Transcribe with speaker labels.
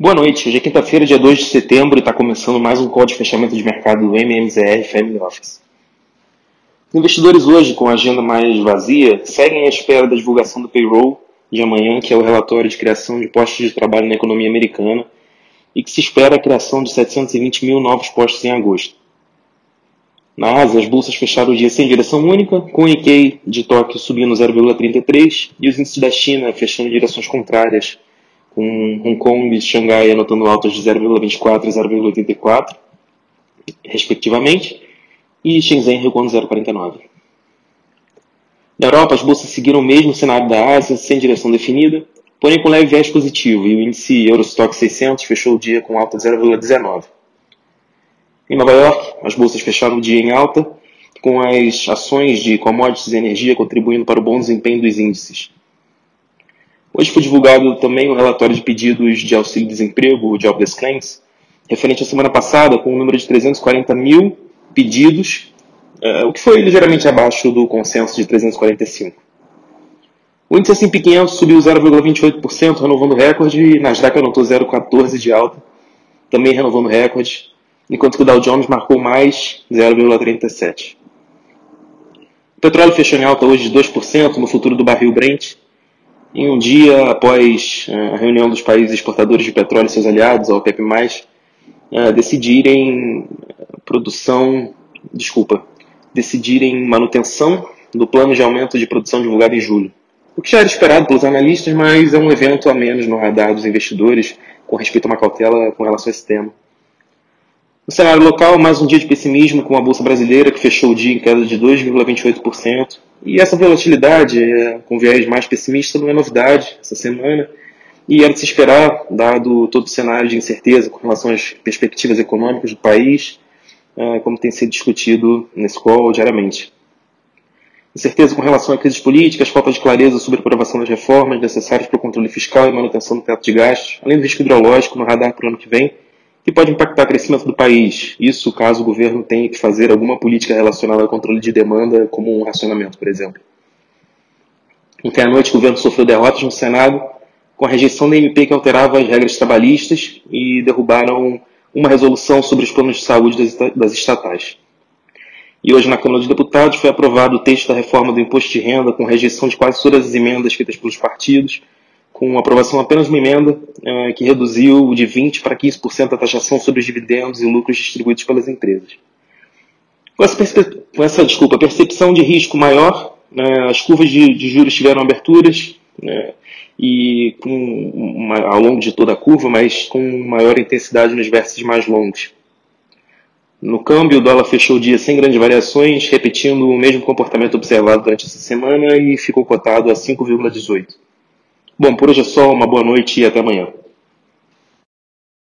Speaker 1: Boa noite, hoje é quinta-feira, dia 2 de setembro, e está começando mais um call de fechamento de mercado do MMZR Family Office. Os investidores hoje, com a agenda mais vazia, seguem à espera da divulgação do payroll de amanhã, que é o relatório de criação de postos de trabalho na economia americana, e que se espera a criação de 720 mil novos postos em agosto. Na Ásia, as bolsas fecharam o dia sem direção única, com o Nikkei de Tóquio subindo 0,33 e os índices da China fechando em direções contrárias, com Hong Kong e Xangai anotando altas de 0,24 e 0,84, respectivamente, e Shenzhen recuando 0,49. Na Europa, as bolsas seguiram o mesmo cenário da Ásia, sem direção definida, porém com leve viés positivo, e o índice Eurostock 600 fechou o dia com alta de 0,19. Em Nova York, as bolsas fecharam o dia em alta, com as ações de commodities e energia contribuindo para o bom desempenho dos índices. Hoje foi divulgado também o um relatório de pedidos de auxílio-desemprego, o Jobless Claims, referente à semana passada, com um número de 340 mil pedidos, uh, o que foi ligeiramente abaixo do consenso de 345. O índice S&P 500 subiu 0,28%, renovando recorde, e Nasdaq anotou 0,14% de alta, também renovando recorde, enquanto que o Dow Jones marcou mais 0,37%. O petróleo fechou em alta hoje de 2% no futuro do barril Brent, em um dia após eh, a reunião dos países exportadores de petróleo e seus aliados, a OPEP+, eh, decidirem produção, desculpa, decidirem manutenção do plano de aumento de produção divulgado em julho. O que já era esperado pelos analistas, mas é um evento a menos no radar dos investidores com respeito a uma cautela com relação a esse tema. No cenário local, mais um dia de pessimismo com a Bolsa Brasileira, que fechou o dia em queda de 2,28%, e essa volatilidade, é, com viés mais pessimista, não é novidade essa semana. E era de se esperar, dado todo o cenário de incerteza com relação às perspectivas econômicas do país, é, como tem sido discutido nesse call diariamente. Incerteza com relação a crises políticas, falta de clareza sobre a aprovação das reformas necessárias para o controle fiscal e manutenção do teto de gastos, além do risco hidrológico no radar para o ano que vem, pode impactar o crescimento do país. Isso caso o governo tenha que fazer alguma política relacionada ao controle de demanda, como um racionamento, por exemplo. Ontem à noite, o governo sofreu derrotas no Senado com a rejeição da MP que alterava as regras trabalhistas e derrubaram uma resolução sobre os planos de saúde das estatais. E hoje, na Câmara dos Deputados, foi aprovado o texto da reforma do imposto de renda com rejeição de quase todas as emendas feitas pelos partidos com aprovação apenas uma emenda é, que reduziu de 20% para 15% a taxação sobre os dividendos e lucros distribuídos pelas empresas. Com essa, com essa desculpa, percepção de risco maior, né, as curvas de, de, juros tiveram aberturas né, e com uma, ao longo de toda a curva, mas com maior intensidade nos vértices mais longos. No câmbio, o dólar fechou o dia sem grandes variações, repetindo o mesmo comportamento observado durante essa semana e ficou cotado a 5,18. Bom, por hoje é só, uma boa noite e até amanhã.